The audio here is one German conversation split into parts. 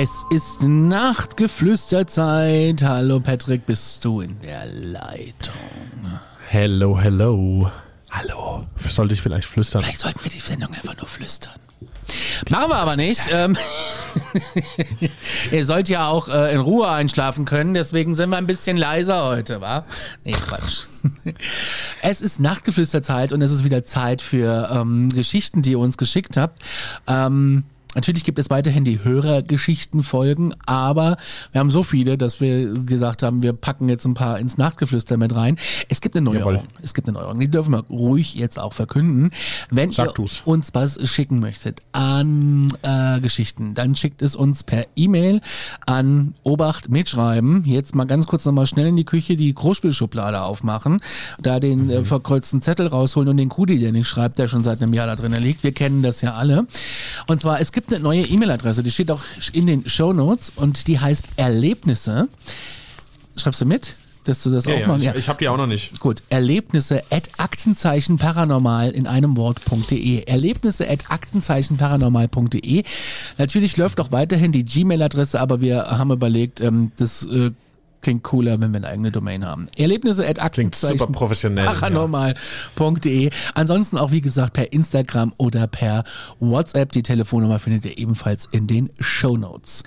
Es ist Nachtgeflüsterzeit. Hallo Patrick, bist du in der Leitung? Hello, hello. Hallo. Sollte ich vielleicht flüstern? Vielleicht sollten wir die Sendung einfach nur flüstern. Machen wir aber nicht. Ähm, Ihr sollt ja auch äh, in Ruhe einschlafen können, deswegen sind wir ein bisschen leiser heute, wa? Nee, Quatsch. Es ist Nachtgeflüsterzeit und es ist wieder Zeit für ähm, Geschichten, die ihr uns geschickt habt. Ähm, Natürlich gibt es weiterhin die Hörergeschichtenfolgen, aber wir haben so viele, dass wir gesagt haben, wir packen jetzt ein paar ins Nachtgeflüster mit rein. Es gibt eine Neuerung. Jawohl. Es gibt eine Neuerung. Die dürfen wir ruhig jetzt auch verkünden. Wenn Sag ihr du's. uns was schicken möchtet an äh, Geschichten, dann schickt es uns per E-Mail an Obacht mitschreiben. Jetzt mal ganz kurz nochmal schnell in die Küche die Großspielschublade aufmachen, da den Mhm. äh, verkreuzten Zettel rausholen und den Kudi, der nicht schreibt, der schon seit einem Jahr da drin liegt. Wir kennen das ja alle. Und zwar, es gibt eine neue E-Mail-Adresse, die steht auch in den Show Notes und die heißt Erlebnisse. Schreibst du mit? Dass du das Ja, auch ja, mal. ich, ich habe die auch noch nicht. Gut, Erlebnisse at Aktenzeichen paranormal in einem Wort.de. Erlebnisse at Aktenzeichen paranormal.de. Natürlich läuft auch weiterhin die Gmail-Adresse, aber wir haben überlegt, ähm, das äh, klingt cooler, wenn wir eine eigene Domain haben. Erlebnisse at klingt super professionell, paranormal.de. Ansonsten auch, wie gesagt, per Instagram oder per WhatsApp. Die Telefonnummer findet ihr ebenfalls in den Show Notes.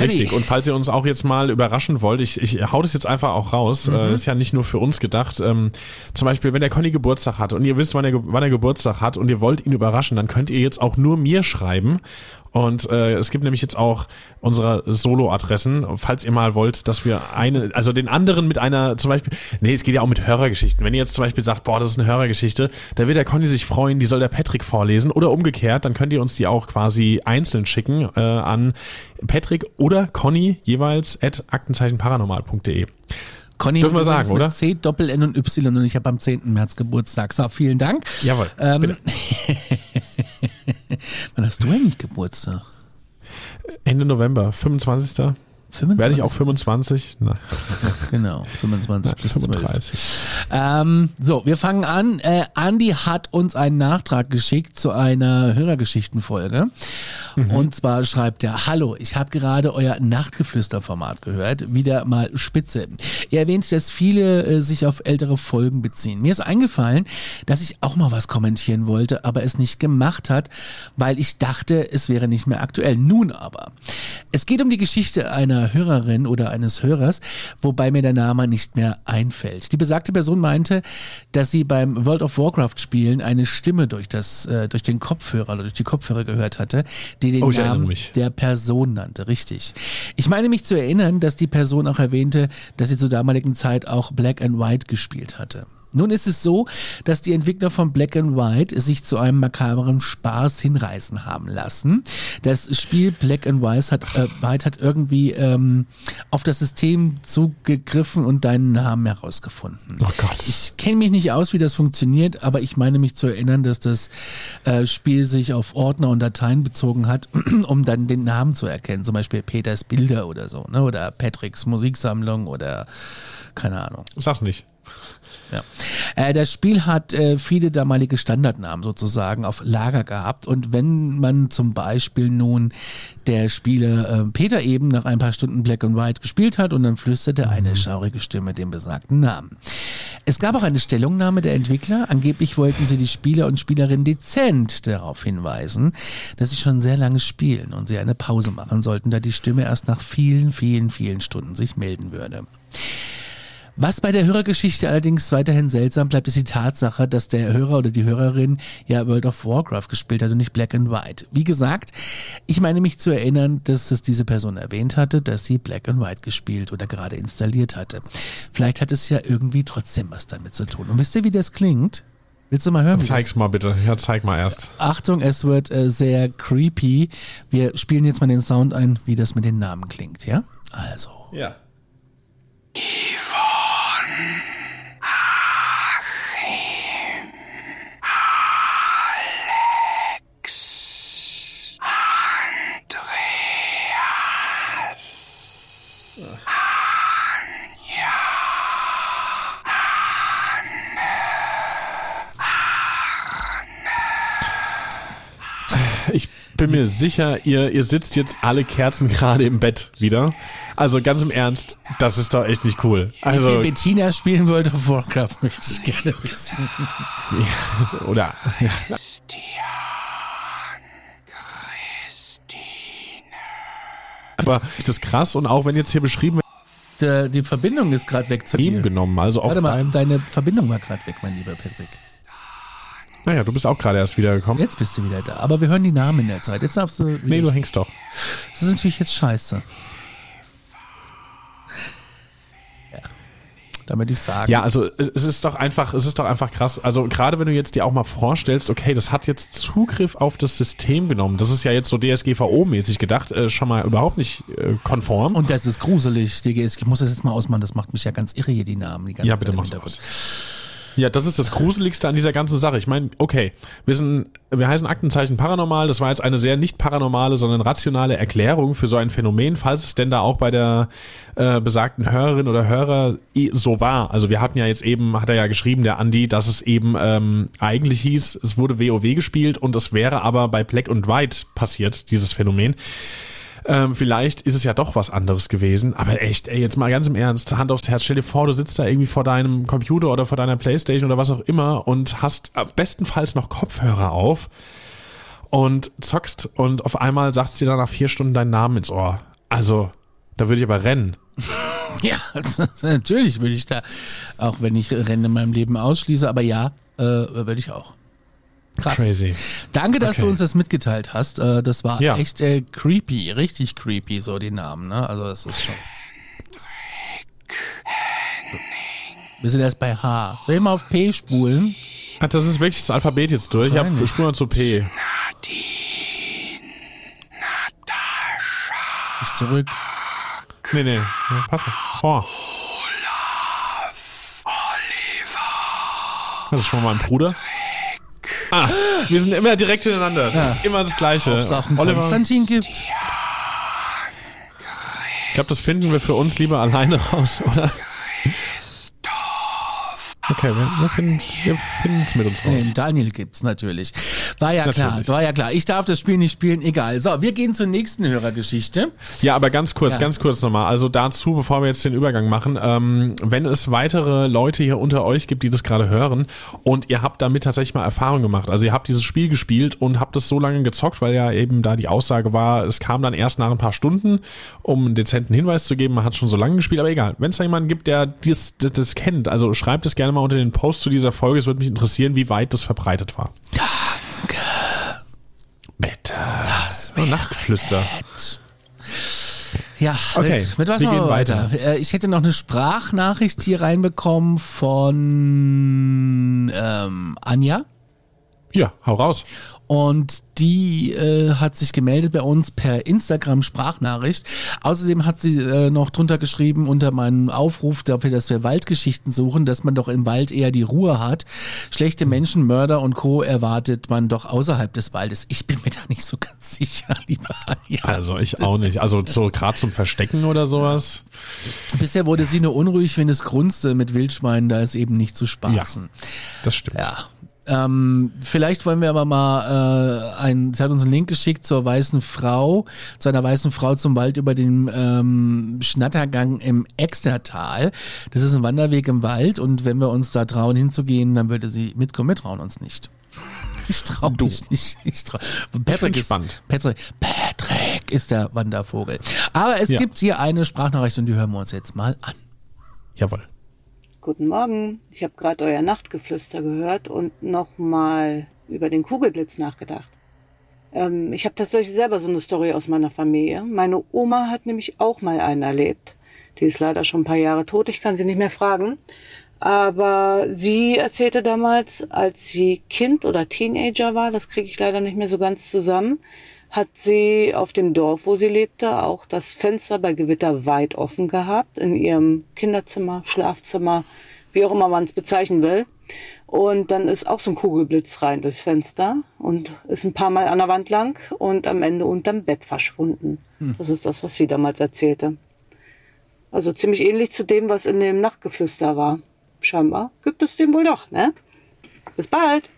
Richtig. Und falls ihr uns auch jetzt mal überraschen wollt, ich, ich hau das jetzt einfach auch raus. Mhm. Äh, ist ja nicht nur für uns gedacht. Ähm, zum Beispiel, wenn der Conny Geburtstag hat und ihr wisst, wann er, wann er Geburtstag hat und ihr wollt ihn überraschen, dann könnt ihr jetzt auch nur mir schreiben. Und äh, es gibt nämlich jetzt auch unsere Solo-Adressen, falls ihr mal wollt, dass wir eine, also den anderen mit einer, zum Beispiel, nee, es geht ja auch mit Hörergeschichten. Wenn ihr jetzt zum Beispiel sagt, boah, das ist eine Hörergeschichte, da wird der Conny sich freuen, die soll der Patrick vorlesen oder umgekehrt, dann könnt ihr uns die auch quasi einzeln schicken äh, an Patrick oder Conny jeweils at aktenzeichenparanormal.de. Conny Dürfen wir sagen, oder? C, Doppel N und Y und ich habe am 10. März Geburtstag. So, vielen Dank. Jawohl, Ähm. Wann hast du eigentlich Geburtstag? Ende November, 25. 25? Werde ich auch 25? Nein, Genau, 25 plus 12. 35. Ähm, so, wir fangen an. Äh, Andi hat uns einen Nachtrag geschickt zu einer Hörergeschichtenfolge. Und zwar schreibt er, Hallo, ich habe gerade euer Nachtgeflüster-Format gehört. Wieder mal spitze. Ihr erwähnt, dass viele äh, sich auf ältere Folgen beziehen. Mir ist eingefallen, dass ich auch mal was kommentieren wollte, aber es nicht gemacht hat, weil ich dachte, es wäre nicht mehr aktuell. Nun aber. Es geht um die Geschichte einer Hörerin oder eines Hörers, wobei mir der Name nicht mehr einfällt. Die besagte Person meinte, dass sie beim World of Warcraft Spielen eine Stimme durch das äh, durch den Kopfhörer oder durch die Kopfhörer gehört hatte, die den Oh, Namen mich. der Person nannte. Richtig. Ich meine mich zu erinnern, dass die Person auch erwähnte, dass sie zur damaligen Zeit auch Black and White gespielt hatte. Nun ist es so, dass die Entwickler von Black and White sich zu einem makaberen Spaß hinreißen haben lassen. Das Spiel Black and White hat, äh, White hat irgendwie ähm, auf das System zugegriffen und deinen Namen herausgefunden. Oh Gott. Ich kenne mich nicht aus, wie das funktioniert, aber ich meine mich zu erinnern, dass das äh, Spiel sich auf Ordner und Dateien bezogen hat, um dann den Namen zu erkennen. Zum Beispiel Peters Bilder oder so, ne? Oder Patricks Musiksammlung oder keine Ahnung. Sag's nicht. Ja. Äh, das Spiel hat äh, viele damalige Standardnamen sozusagen auf Lager gehabt und wenn man zum Beispiel nun der Spieler äh, Peter eben nach ein paar Stunden Black and White gespielt hat und dann flüsterte eine schaurige Stimme den besagten Namen. Es gab auch eine Stellungnahme der Entwickler. Angeblich wollten sie die Spieler und Spielerinnen dezent darauf hinweisen, dass sie schon sehr lange spielen und sie eine Pause machen sollten, da die Stimme erst nach vielen, vielen, vielen Stunden sich melden würde. Was bei der Hörergeschichte allerdings weiterhin seltsam bleibt, ist die Tatsache, dass der Hörer oder die Hörerin ja World of Warcraft gespielt hat und nicht Black and White. Wie gesagt, ich meine mich zu erinnern, dass es diese Person erwähnt hatte, dass sie Black and White gespielt oder gerade installiert hatte. Vielleicht hat es ja irgendwie trotzdem was damit zu tun. Und wisst ihr, wie das klingt? Willst du mal hören? Zeig's mal bitte. Ja, zeig mal erst. Achtung, es wird äh, sehr creepy. Wir spielen jetzt mal den Sound ein, wie das mit den Namen klingt, ja? Also. Ja. Ich bin mir sicher, ihr, ihr sitzt jetzt alle Kerzen gerade im Bett wieder. Also ganz im Ernst, das ist doch echt nicht cool. Wie Also, Bettina spielen World of Warcraft, möchte ich gerne wissen. ja, oder, ja. Aber ist das krass und auch wenn jetzt hier beschrieben wird, die Verbindung ist gerade weg zu dir. genommen, also auf Warte mal, dein, deine Verbindung war gerade weg, mein lieber Patrick. Naja, du bist auch gerade erst wiedergekommen. Jetzt bist du wieder da. Aber wir hören die Namen in der Zeit. Jetzt darfst du. Nee, du hängst doch. Das ist natürlich jetzt scheiße. Ja. Damit ich sagen. Ja, also es, ist doch einfach, es ist doch einfach krass. Also gerade wenn du jetzt dir auch mal vorstellst, okay, das hat jetzt Zugriff auf das System genommen. Das ist ja jetzt so DSGVO-mäßig gedacht, äh, schon mal überhaupt nicht äh, konform. Und das ist gruselig, DGS. Ich muss das jetzt mal ausmachen. Das macht mich ja ganz irre hier, die Namen. Die ganze Ja, bitte mach's Hintergrund. Ja, das ist das Gruseligste an dieser ganzen Sache. Ich meine, okay, wir sind, wir heißen Aktenzeichen paranormal. Das war jetzt eine sehr nicht paranormale, sondern rationale Erklärung für so ein Phänomen, falls es denn da auch bei der äh, besagten Hörerin oder Hörer so war. Also wir hatten ja jetzt eben, hat er ja geschrieben, der Andi, dass es eben ähm, eigentlich hieß, es wurde WoW gespielt und es wäre aber bei Black und White passiert, dieses Phänomen. Ähm, vielleicht ist es ja doch was anderes gewesen. Aber echt, ey, jetzt mal ganz im Ernst, Hand aufs Herz, stell dir vor, du sitzt da irgendwie vor deinem Computer oder vor deiner Playstation oder was auch immer und hast bestenfalls noch Kopfhörer auf und zockst und auf einmal sagst dir dann nach vier Stunden deinen Namen ins Ohr. Also, da würde ich aber rennen. Ja, natürlich würde ich da, auch wenn ich Rennen in meinem Leben ausschließe, aber ja, äh, würde ich auch. Krass. Crazy. Danke, dass Okay. du uns das mitgeteilt hast. Äh, das war Ja. echt äh, creepy, richtig creepy, so die Namen, ne? Also das ist schon. Wir sind erst bei H. Soll ich mal auf P spulen? Ah, das ist wirklich das Alphabet jetzt durch. Ich hab Wahrscheinlich. Spur mal zu P. Ich zurück. Nee, nee. Ja, Pass vor. Das ist schon mal mein Bruder. Ah, wir sind immer direkt hintereinander. Das ist immer das Gleiche. Oliver, Konstantin gibt? ich glaube, das finden wir für uns lieber alleine raus, oder? Okay, wir, wir finden es finden's mit uns raus. Nee, Daniel gibt's natürlich. War ja klar, Natürlich. war ja klar. Ich darf das Spiel nicht spielen, egal. So, wir gehen zur nächsten Hörergeschichte. Ja, aber ganz kurz, Ja. ganz kurz nochmal. Also dazu, bevor wir jetzt den Übergang machen, ähm, wenn es weitere Leute hier unter euch gibt, die das gerade hören und ihr habt damit tatsächlich mal Erfahrung gemacht. Also ihr habt dieses Spiel gespielt und habt es so lange gezockt, weil ja eben da die Aussage war, es kam dann erst nach ein paar Stunden, um einen dezenten Hinweis zu geben, man hat schon so lange gespielt, aber egal. Wenn es da jemanden gibt, der das, das, das kennt, also schreibt es gerne mal unter den Post zu dieser Folge. Es würde mich interessieren, wie weit das verbreitet war. Danke. Bitte. Oh, Nachtflüster. Ja, Okay, mit, mit was wir gehen wir weiter? Äh, Ich hätte noch eine Sprachnachricht hier reinbekommen von ähm, Anja. Ja, hau raus. Und die äh, hat sich gemeldet bei uns per Instagram Sprachnachricht. Außerdem hat sie äh, noch drunter geschrieben unter meinem Aufruf dafür, dass wir Waldgeschichten suchen, dass man doch im Wald eher die Ruhe hat. Schlechte Menschen, Mörder und Co. erwartet man doch außerhalb des Waldes. Ich bin mir da nicht so ganz sicher, lieber Anja. Also ich auch nicht. Also so gerade zum Verstecken oder sowas. Bisher wurde sie nur unruhig, wenn es grunzte mit Wildschweinen, da ist eben nicht zu spaßen. Das stimmt. Ja. Ähm, vielleicht wollen wir aber mal äh, ein, sie hat uns einen Link geschickt zur weißen Frau, zu einer weißen Frau zum Wald über den ähm, Schnattergang im Extertal. Das ist ein Wanderweg im Wald und wenn wir uns da trauen hinzugehen, dann würde sie mitkommen. Wir trauen uns nicht. Ich trau Du. mich nicht. Ich trau. Patrick ist. Patrick, Patrick ist der Wandervogel. Aber es Ja. gibt hier eine Sprachnachricht und die hören wir uns jetzt mal an. Jawohl. Guten Morgen. Ich habe gerade euer Nachtgeflüster gehört und nochmal über den Kugelblitz nachgedacht. Ähm, ich habe tatsächlich selber so eine Story aus meiner Familie. Meine Oma hat nämlich auch mal einen erlebt. Die ist leider schon ein paar Jahre tot. Ich kann sie nicht mehr fragen. Aber sie erzählte damals, als sie Kind oder Teenager war, das kriege ich leider nicht mehr so ganz zusammen, hat sie auf dem Dorf, wo sie lebte, auch das Fenster bei Gewitter weit offen gehabt, in ihrem Kinderzimmer, Schlafzimmer, wie auch immer man es bezeichnen will. Und dann ist auch so ein Kugelblitz rein durchs Fenster und ist ein paar Mal an der Wand lang und am Ende unterm Bett verschwunden. Hm. Das ist das, was sie damals erzählte. Also ziemlich ähnlich zu dem, was in dem Nachtgeflüster war. Scheinbar gibt es den wohl doch, ne? Bis bald.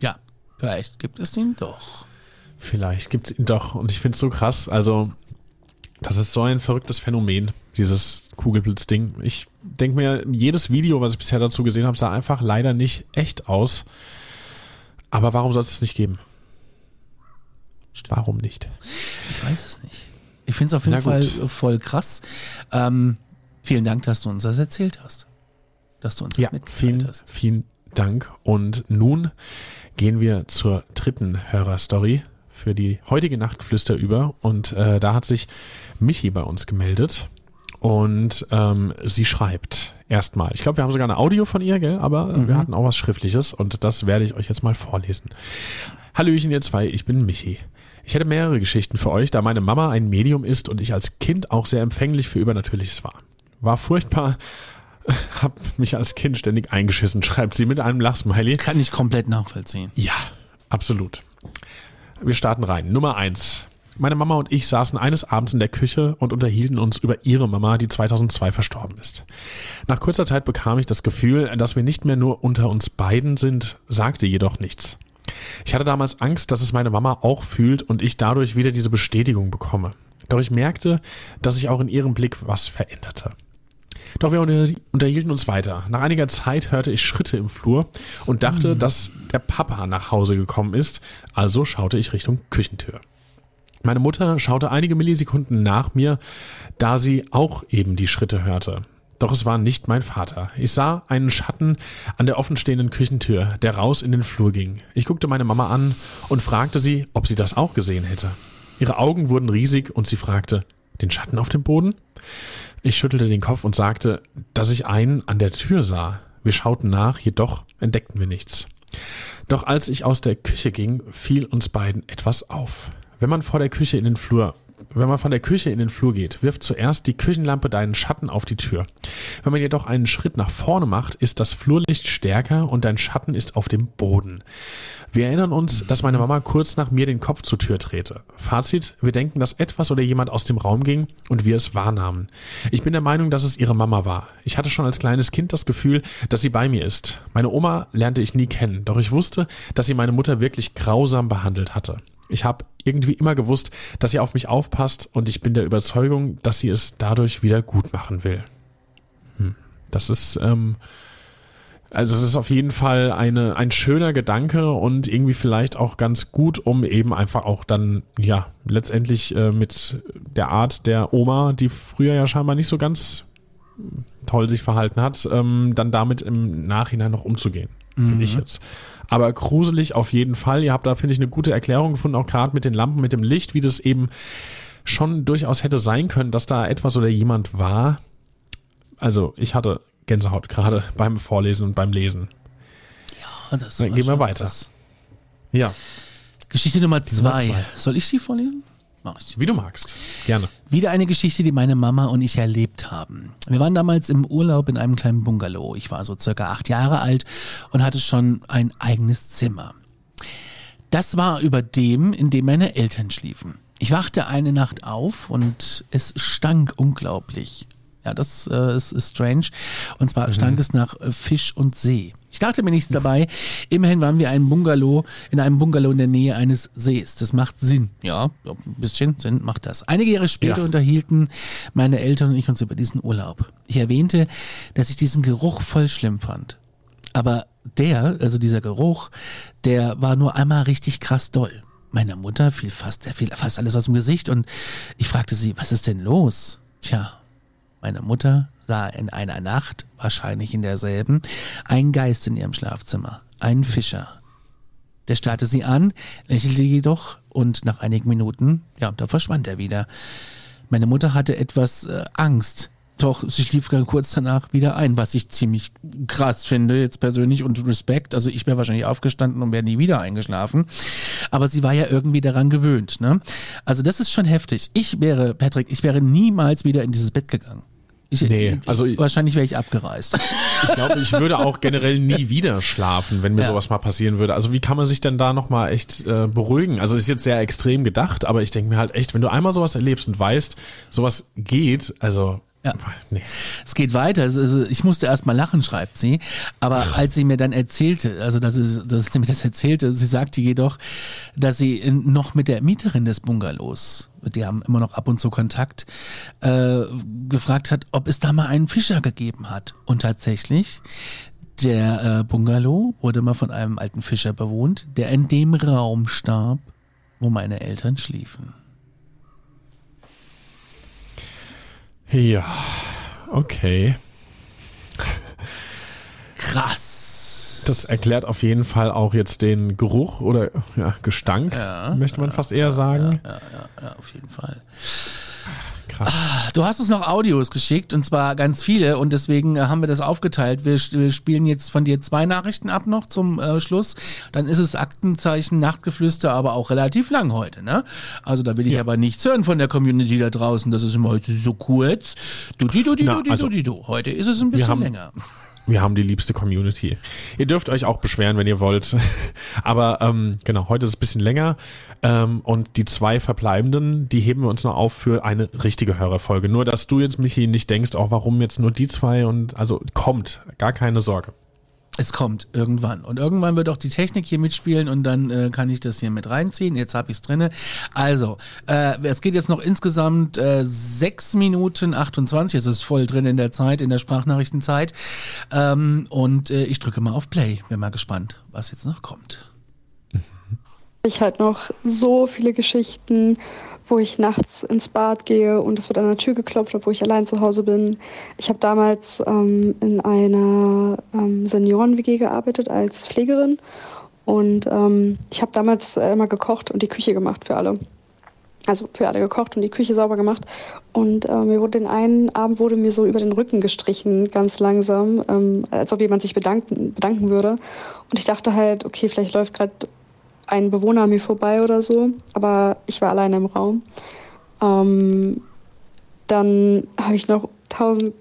Ja, vielleicht gibt es den doch. Vielleicht gibt es ihn doch. Und ich finde es so krass. Also, das ist so ein verrücktes Phänomen, dieses Kugelblitz-Ding. Ich denke mir, jedes Video, was ich bisher dazu gesehen habe, sah einfach leider nicht echt aus. Aber warum soll es es nicht geben? Warum nicht? Ich weiß es nicht. Ich finde es auf jeden Fall voll krass. Ähm, vielen Dank, dass du uns das erzählt hast. Dass du uns das ja, vielen, hast. Vielen Dank. Und nun gehen wir zur dritten Hörerstory für die heutige Nachtflüster über. Und äh, da hat sich Michi bei uns gemeldet. Und ähm, sie schreibt erstmal. Ich glaube, wir haben sogar ein Audio von ihr, gell? aber mhm. wir hatten auch was Schriftliches und das werde ich euch jetzt mal vorlesen. Hallöchen, ihr zwei, ich bin Michi. Ich hätte mehrere Geschichten für euch, da meine Mama ein Medium ist und ich als Kind auch sehr empfänglich für Übernatürliches war. War furchtbar, hab mich als Kind ständig eingeschissen, schreibt sie mit einem Lachsmiley. Kann ich komplett nachvollziehen. Ja, absolut. Wir starten rein. Nummer eins. Meine Mama und ich saßen eines Abends in der Küche und unterhielten uns über ihre Mama, die 2002 verstorben ist. Nach kurzer Zeit bekam ich das Gefühl, dass wir nicht mehr nur unter uns beiden sind, sagte jedoch nichts. Ich hatte damals Angst, dass es meine Mama auch fühlt und ich dadurch wieder diese Bestätigung bekomme. Doch ich merkte, dass sich auch in ihrem Blick was veränderte. Doch wir unterhielten uns weiter. Nach einiger Zeit hörte ich Schritte im Flur und dachte, mhm. dass der Papa nach Hause gekommen ist, also schaute ich Richtung Küchentür. Meine Mutter schaute einige Millisekunden nach mir, da sie auch eben die Schritte hörte. Doch es war nicht mein Vater. Ich sah einen Schatten an der offenstehenden Küchentür, der raus in den Flur ging. Ich guckte meine Mama an und fragte sie, ob sie das auch gesehen hätte. Ihre Augen wurden riesig und sie fragte, den Schatten auf dem Boden? Ich schüttelte den Kopf und sagte, dass ich einen an der Tür sah. Wir schauten nach, jedoch entdeckten wir nichts. Doch als ich aus der Küche ging, fiel uns beiden etwas auf. Wenn man vor der Küche in den Flur wenn man von der Küche in den Flur geht, wirft zuerst die Küchenlampe deinen Schatten auf die Tür. Wenn man jedoch einen Schritt nach vorne macht, ist das Flurlicht stärker und dein Schatten ist auf dem Boden. Wir erinnern uns, dass meine Mama kurz nach mir den Kopf zur Tür drehte. Fazit, wir denken, dass etwas oder jemand aus dem Raum ging und wir es wahrnahmen. Ich bin der Meinung, dass es ihre Mama war. Ich hatte schon als kleines Kind das Gefühl, dass sie bei mir ist. Meine Oma lernte ich nie kennen, doch ich wusste, dass sie meine Mutter wirklich grausam behandelt hatte. Ich habe irgendwie immer gewusst, dass sie auf mich aufpasst und ich bin der Überzeugung, dass sie es dadurch wieder gut machen will. Das ist ähm, also es ist auf jeden Fall eine, ein schöner Gedanke und irgendwie vielleicht auch ganz gut, um eben einfach auch dann, ja, letztendlich äh, mit der Art der Oma, die früher ja scheinbar nicht so ganz toll sich verhalten hat, ähm, dann damit im Nachhinein noch umzugehen. Mhm. Finde ich jetzt. Aber gruselig auf jeden Fall. Ihr habt da, finde ich, eine gute Erklärung gefunden, auch gerade mit den Lampen, mit dem Licht, wie das eben schon durchaus hätte sein können, dass da etwas oder jemand war. Also ich hatte Gänsehaut gerade beim Vorlesen und beim Lesen. Ja, das Dann gehen wir weiter. Was. Ja. Geschichte Nummer zwei. Nummer zwei. Soll ich sie vorlesen? Mach ich. Wie du magst. Gerne. Wieder eine Geschichte, die meine Mama und ich erlebt haben. Wir waren damals im Urlaub in einem kleinen Bungalow. Ich war so circa acht Jahre alt und hatte schon ein eigenes Zimmer. Das war über dem, in dem meine Eltern schliefen. Ich wachte eine Nacht auf und es stank unglaublich. Ja, das äh, ist, ist strange. Und zwar mhm. stank es nach äh, Fisch und See. Ich dachte mir nichts dabei. Immerhin waren wir ein Bungalow, in einem Bungalow in der Nähe eines Sees. Das macht Sinn. Ja, ein bisschen Sinn macht das. Einige Jahre später ja. unterhielten meine Eltern und ich uns über diesen Urlaub. Ich erwähnte, dass ich diesen Geruch voll schlimm fand. Aber der, also dieser Geruch, der war nur einmal richtig krass doll. Meiner Mutter fiel fast, der fiel fast alles aus dem Gesicht und ich fragte sie, was ist denn los? Tja, Meine Mutter sah in einer Nacht, wahrscheinlich in derselben, einen Geist in ihrem Schlafzimmer, einen Fischer. Der starrte sie an, lächelte jedoch und nach einigen Minuten, ja, da verschwand er wieder. Meine Mutter hatte etwas äh, Angst, doch sie schlief kurz danach wieder ein, was ich ziemlich krass finde, jetzt persönlich und Respekt. Also ich wäre wahrscheinlich aufgestanden und wäre nie wieder eingeschlafen. Aber sie war ja irgendwie daran gewöhnt. Ne? Also das ist schon heftig. Ich wäre, Patrick, ich wäre niemals wieder in dieses Bett gegangen. Ich, Nee, also- wahrscheinlich wäre ich abgereist. Ich glaube, ich würde auch generell nie wieder schlafen, wenn mir Ja. sowas mal passieren würde. Also wie kann man sich denn da nochmal echt äh, beruhigen? Also ist jetzt sehr extrem gedacht, aber ich denke mir halt echt, wenn du einmal sowas erlebst und weißt, sowas geht, also Ja. nee. Es geht weiter. Ist- Ich musste erst mal lachen, schreibt sie. Aber als sie mir dann erzählte, also dass, sie, dass sie mir das erzählte, sie sagte jedoch, dass sie noch mit der Mieterin des Bungalows, die haben immer noch ab und zu Kontakt, äh, gefragt hat, ob es da mal einen Fischer gegeben hat. Und tatsächlich, der äh, Bungalow wurde mal von einem alten Fischer bewohnt, der in dem Raum starb, wo meine Eltern schliefen. Ja, okay. Krass. Das erklärt auf jeden Fall auch jetzt den Geruch oder ja, Gestank, möchte man fast eher sagen. ja, auf jeden Fall. Krass. Du hast uns noch Audios geschickt und zwar ganz viele und deswegen äh, haben wir das aufgeteilt. Wir, wir spielen jetzt von dir zwei Nachrichten ab noch zum äh, Schluss. Dann ist es Aktenzeichen Nachtgeflüster, aber auch relativ lang heute, ne? Also da will ich aber nichts hören von der Community da draußen. Das ist immer heute so kurz. Du, du, di, Na, du, di, also- du, du. Heute ist es ein bisschen länger. Wir haben die liebste Community. Ihr dürft euch auch beschweren, wenn ihr wollt. Aber ähm, genau, heute ist es ein bisschen länger. Ähm, und die zwei verbleibenden, die heben wir uns noch auf für eine richtige Hörerfolge. Nur, dass du jetzt, Michi, nicht denkst, auch warum jetzt nur die zwei und also kommt, gar keine Sorge. Es kommt irgendwann. Und irgendwann wird auch die Technik hier mitspielen und dann äh, kann ich das hier mit reinziehen. Jetzt habe ich es drinne. Also, äh, es geht jetzt noch insgesamt äh, 6 Minuten 28. Es ist voll drin in der Zeit, in der Sprachnachrichtenzeit. Ähm, und äh, ich drücke mal auf Play. Bin mal gespannt, was jetzt noch kommt. ich halt noch so viele Geschichten, wo ich nachts ins Bad gehe und es wird an der Tür geklopft, obwohl ich allein zu Hause bin. Ich habe damals ähm, in einer ähm, Senioren-WG gearbeitet als Pflegerin und ähm, ich habe damals äh, immer gekocht und die Küche gemacht für alle. Also für alle gekocht und die Küche sauber gemacht. Und äh, mir wurde den einen Abend wurde mir so über den Rücken gestrichen, ganz langsam, ähm, als ob jemand sich bedanken, bedanken würde. Und ich dachte halt, okay, vielleicht läuft gerade ein Bewohner an mir vorbei oder so, aber ich war alleine im Raum. Ähm, dann habe ich noch tausend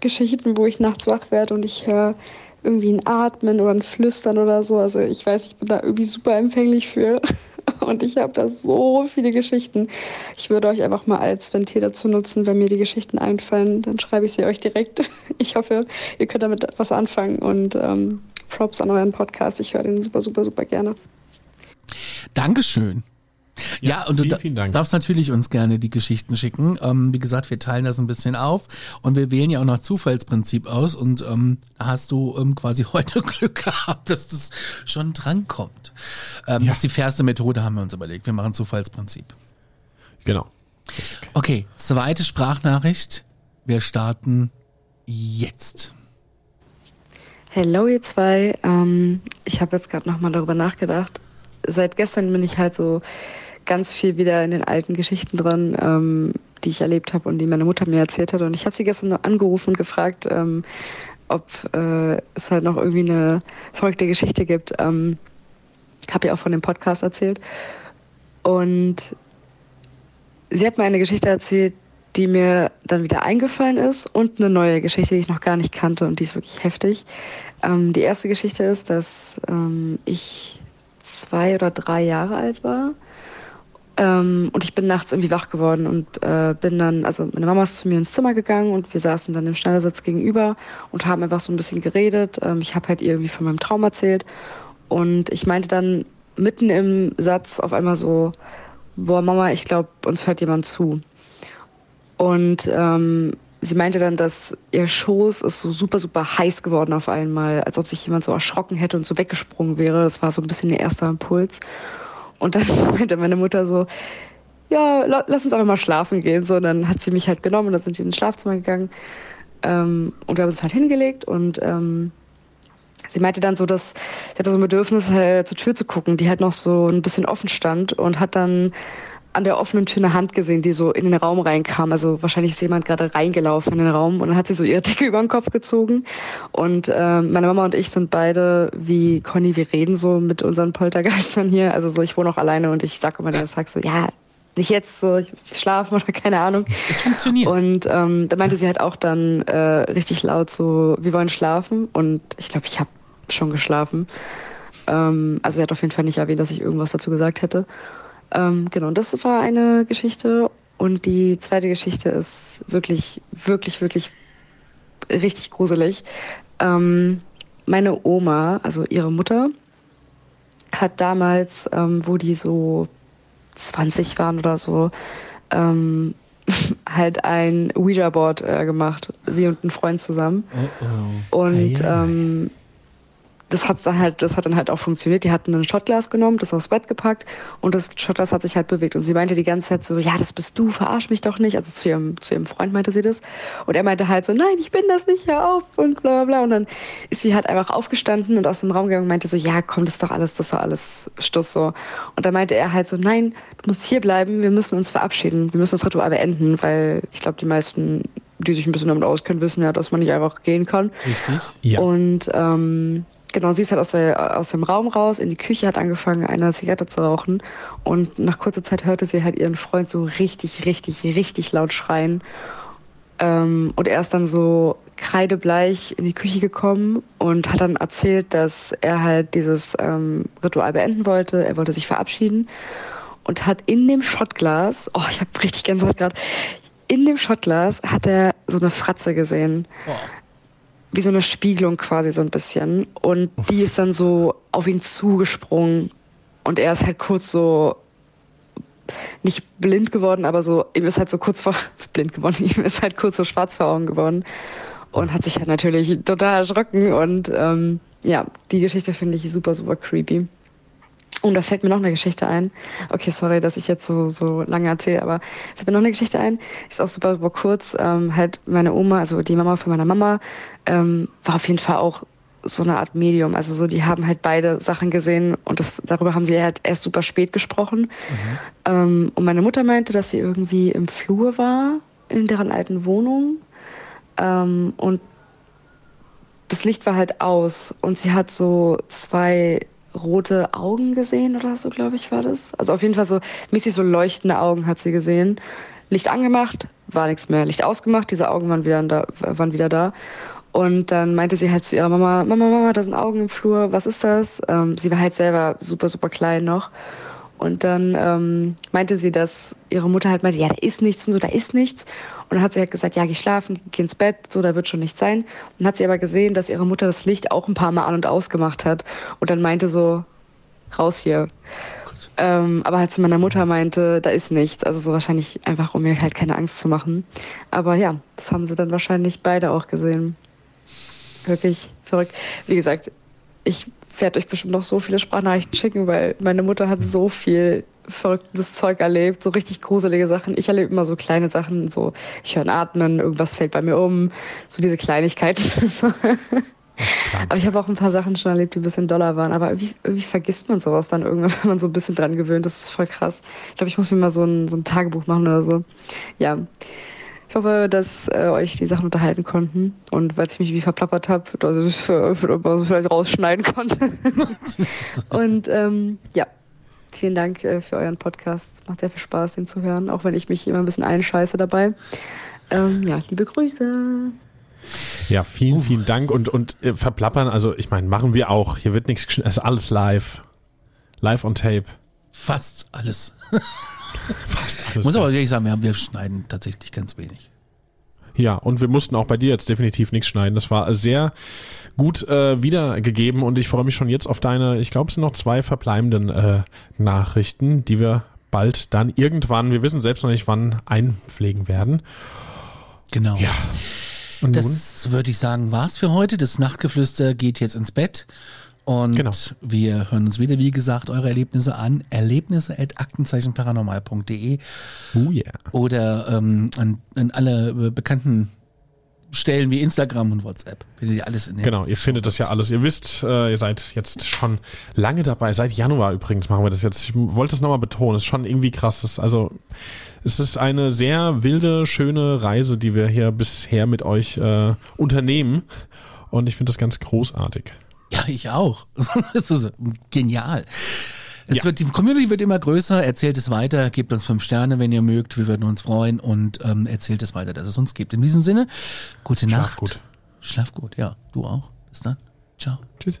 Geschichten, wo ich nachts wach werde und ich höre irgendwie ein Atmen oder ein Flüstern oder so. Also ich weiß, ich bin da irgendwie super empfänglich für. Und ich habe da so viele Geschichten. Ich würde euch einfach mal als Ventil dazu nutzen, wenn mir die Geschichten einfallen, dann schreibe ich sie euch direkt. Ich hoffe, ihr könnt damit was anfangen und ähm, Props an euren Podcast. Ich höre den super, super, super gerne. Dankeschön. Ja, Ja, und du vielen, da- vielen Dank. darfst natürlich uns gerne die Geschichten schicken. Ähm, wie gesagt, wir teilen das ein bisschen auf und wir wählen ja auch nach Zufallsprinzip aus und ähm, da hast du ähm, quasi heute Glück gehabt, dass das schon drankommt. Ähm, Das ist die fairste Methode, haben wir uns überlegt. Wir machen Zufallsprinzip. Genau. Okay, zweite Sprachnachricht. Wir starten jetzt. Hello ihr zwei, ähm, ich habe jetzt gerade nochmal darüber nachgedacht. Seit gestern bin ich halt so ganz viel wieder in den alten Geschichten drin, ähm, die ich erlebt habe und die meine Mutter mir erzählt hat. Und ich habe sie gestern noch angerufen und gefragt, ähm, ob äh, es halt noch irgendwie eine verrückte Geschichte gibt. Ähm, habe ja auch von dem Podcast erzählt. Und sie hat mir eine Geschichte erzählt, die mir dann wieder eingefallen ist und eine neue Geschichte, die ich noch gar nicht kannte und die ist wirklich heftig. Ähm, die erste Geschichte ist, dass ähm, ich zwei oder drei Jahre alt war ähm, und ich bin nachts irgendwie wach geworden und äh, bin dann, also meine Mama ist zu mir ins Zimmer gegangen und wir saßen dann im Schneidersitz gegenüber und haben einfach so ein bisschen geredet. Ähm, ich habe halt irgendwie von meinem Traum erzählt und ich meinte dann mitten im Satz auf einmal so, boah Mama, ich glaube, uns hört jemand zu. Und ähm, sie meinte dann, dass ihr Schoß ist so super, super heiß geworden auf einmal, als ob sich jemand so erschrocken hätte und so weggesprungen wäre. Das war so ein bisschen ihr erster Impuls. Und dann meinte meine Mutter so, ja, lass uns einfach mal schlafen gehen. So, und dann hat sie mich halt genommen und dann sind die ins Schlafzimmer gegangen. Ähm, und wir haben uns halt hingelegt und ähm, sie meinte dann so, dass sie hatte so ein Bedürfnis, halt zur Tür zu gucken, die halt noch so ein bisschen offen stand und hat dann an der offenen Tür eine Hand gesehen, die so in den Raum reinkam. Also wahrscheinlich ist jemand gerade reingelaufen in den Raum und dann hat sie so ihre Decke über den Kopf gezogen. Und äh, meine Mama und ich sind beide wie Conny, wir reden so mit unseren Poltergeistern hier. Also so, ich wohne auch alleine und ich sag immer dann sag so, ja, nicht jetzt so, ich schlafen oder keine Ahnung. Es funktioniert. Und ähm, da meinte sie halt auch dann äh, richtig laut so, wir wollen schlafen. Und ich glaube, ich habe schon geschlafen. Ähm, also sie hat auf jeden Fall nicht erwähnt, dass ich irgendwas dazu gesagt hätte. Ähm, genau, das war eine Geschichte. Und die zweite Geschichte ist wirklich, wirklich, wirklich richtig gruselig. Ähm, meine Oma, also ihre Mutter, hat damals, ähm, wo die so 20 waren oder so, ähm, halt ein Ouija-Board äh, gemacht, sie und ein Freund zusammen. Oh, oh. Und ähm, das hat dann halt, das hat dann halt auch funktioniert. Die hatten ein Shotglas genommen, das aufs Bett gepackt und das Shotglas hat sich halt bewegt. Und sie meinte die ganze Zeit so, ja, das bist du, verarsch mich doch nicht. Also zu ihrem, zu ihrem Freund meinte sie das. Und er meinte halt so, nein, ich bin das nicht, hör auf und bla bla bla. Und dann ist sie halt einfach aufgestanden und aus dem Raum gegangen und meinte so, ja, komm, das ist doch alles, das ist doch alles Stuss so. Und dann meinte er halt so, nein, du musst hier bleiben, wir müssen uns verabschieden. Wir müssen das Ritual beenden, weil ich glaube, die meisten die sich ein bisschen damit auskennen, wissen ja, dass man nicht einfach gehen kann. Richtig. Ja. Und ähm, Genau, sie ist halt aus, der, aus dem Raum raus, in die Küche, hat angefangen, eine Zigarette zu rauchen. Und nach kurzer Zeit hörte sie halt ihren Freund so richtig, richtig, richtig laut schreien. Ähm, und er ist dann so kreidebleich in die Küche gekommen und hat dann erzählt, dass er halt dieses ähm, Ritual beenden wollte. Er wollte sich verabschieden und hat in dem Schottglas, oh, ich habe richtig Gänsehaut gerade, in dem Schottglas hat er so eine Fratze gesehen. Oh wie so eine Spiegelung quasi so ein bisschen. Und die ist dann so auf ihn zugesprungen. Und er ist halt kurz so nicht blind geworden, aber so, ihm ist halt so kurz vor, blind geworden, ihm ist halt kurz so schwarz vor Augen geworden. Und hat sich halt natürlich total erschrocken. Und ähm, ja, die Geschichte finde ich super, super creepy. Und da fällt mir noch eine Geschichte ein. Okay, sorry, dass ich jetzt so, so lange erzähle, aber fällt mir noch eine Geschichte ein. Ist auch super, super kurz. Ähm, halt meine Oma, also die Mama von meiner Mama, ähm, war auf jeden Fall auch so eine Art Medium. Also so, die haben halt beide Sachen gesehen und das, darüber haben sie halt erst super spät gesprochen. Mhm. Ähm, und meine Mutter meinte, dass sie irgendwie im Flur war in deren alten Wohnung. Ähm, und das Licht war halt aus und sie hat so zwei rote Augen gesehen oder so, glaube ich, war das. Also auf jeden Fall so mäßig so leuchtende Augen hat sie gesehen. Licht angemacht, war nichts mehr. Licht ausgemacht, diese Augen waren wieder da. Waren wieder da. Und dann meinte sie halt zu ihrer Mama, Mama, Mama, da sind Augen im Flur, was ist das? Ähm, sie war halt selber super, super klein noch. Und dann ähm, meinte sie, dass ihre Mutter halt meinte, ja, da ist nichts und so, da ist nichts. Und dann hat sie halt gesagt, ja, geh schlafen, geh ins Bett, so, da wird schon nichts sein. Und dann hat sie aber gesehen, dass ihre Mutter das Licht auch ein paar Mal an und ausgemacht hat. Und dann meinte so, raus hier. Ähm, aber halt zu meiner Mutter meinte, da ist nichts. Also so wahrscheinlich einfach, um mir halt keine Angst zu machen. Aber ja, das haben sie dann wahrscheinlich beide auch gesehen. Wirklich verrückt. Wie gesagt, ich werde euch bestimmt noch so viele Sprachnachrichten schicken, weil meine Mutter hat so viel verrücktes Zeug erlebt, so richtig gruselige Sachen. Ich erlebe immer so kleine Sachen, so ich höre ein Atmen, irgendwas fällt bei mir um, so diese Kleinigkeiten. aber ich habe auch ein paar Sachen schon erlebt, die ein bisschen doller waren. Aber irgendwie, irgendwie vergisst man sowas dann irgendwann, wenn man so ein bisschen dran gewöhnt. Das ist voll krass. Ich glaube, ich muss mir mal so ein, so ein Tagebuch machen oder so. Ja. Ich hoffe, dass äh, euch die Sachen unterhalten konnten und weil ich mich wie verplappert habe, dass ich für, vielleicht rausschneiden konnte. und ähm, ja, vielen Dank äh, für euren Podcast. Es macht sehr viel Spaß, den zu hören, auch wenn ich mich immer ein bisschen einscheiße dabei. Ähm, ja, liebe Grüße. Ja, vielen, vielen Dank und, und äh, verplappern, also ich meine, machen wir auch. Hier wird nichts, es ist alles live. Live on tape. Fast alles. Fast alles. Ich muss aber ehrlich sagen, wir, wir schneiden tatsächlich ganz wenig. Ja, und wir mussten auch bei dir jetzt definitiv nichts schneiden. Das war sehr gut äh, wiedergegeben und ich freue mich schon jetzt auf deine, ich glaube, es sind noch zwei verbleibenden äh, Nachrichten, die wir bald dann irgendwann, wir wissen selbst noch nicht wann, einpflegen werden. Genau. Ja. Und das würde ich sagen, war's für heute. Das Nachtgeflüster geht jetzt ins Bett. Und Genau. wir hören uns wieder, wie gesagt, eure Erlebnisse an erlebnisse.aktenzeichenparanormal.de Oh yeah. oder ähm, an, an alle äh, bekannten Stellen wie Instagram und WhatsApp. Findet ihr alles in den Genau, ihr findet das ja alles. Ihr wisst, äh, ihr seid jetzt schon lange dabei. Seit Januar übrigens machen wir das jetzt. Ich wollte das nochmal betonen. Es ist schon irgendwie krass. Es ist also, es ist eine sehr wilde, schöne Reise, die wir hier bisher mit euch äh, unternehmen. Und ich finde das ganz großartig. Ja, ich auch. Das genial. Es Ja. wird, die Community wird immer größer, erzählt es weiter, gebt uns fünf Sterne, wenn ihr mögt, wir würden uns freuen und ähm, erzählt es weiter, dass es uns gibt. In diesem Sinne, gute Schlaf Nacht. gut. Schlaf gut, ja, du auch. Bis dann. Ciao. Tschüss.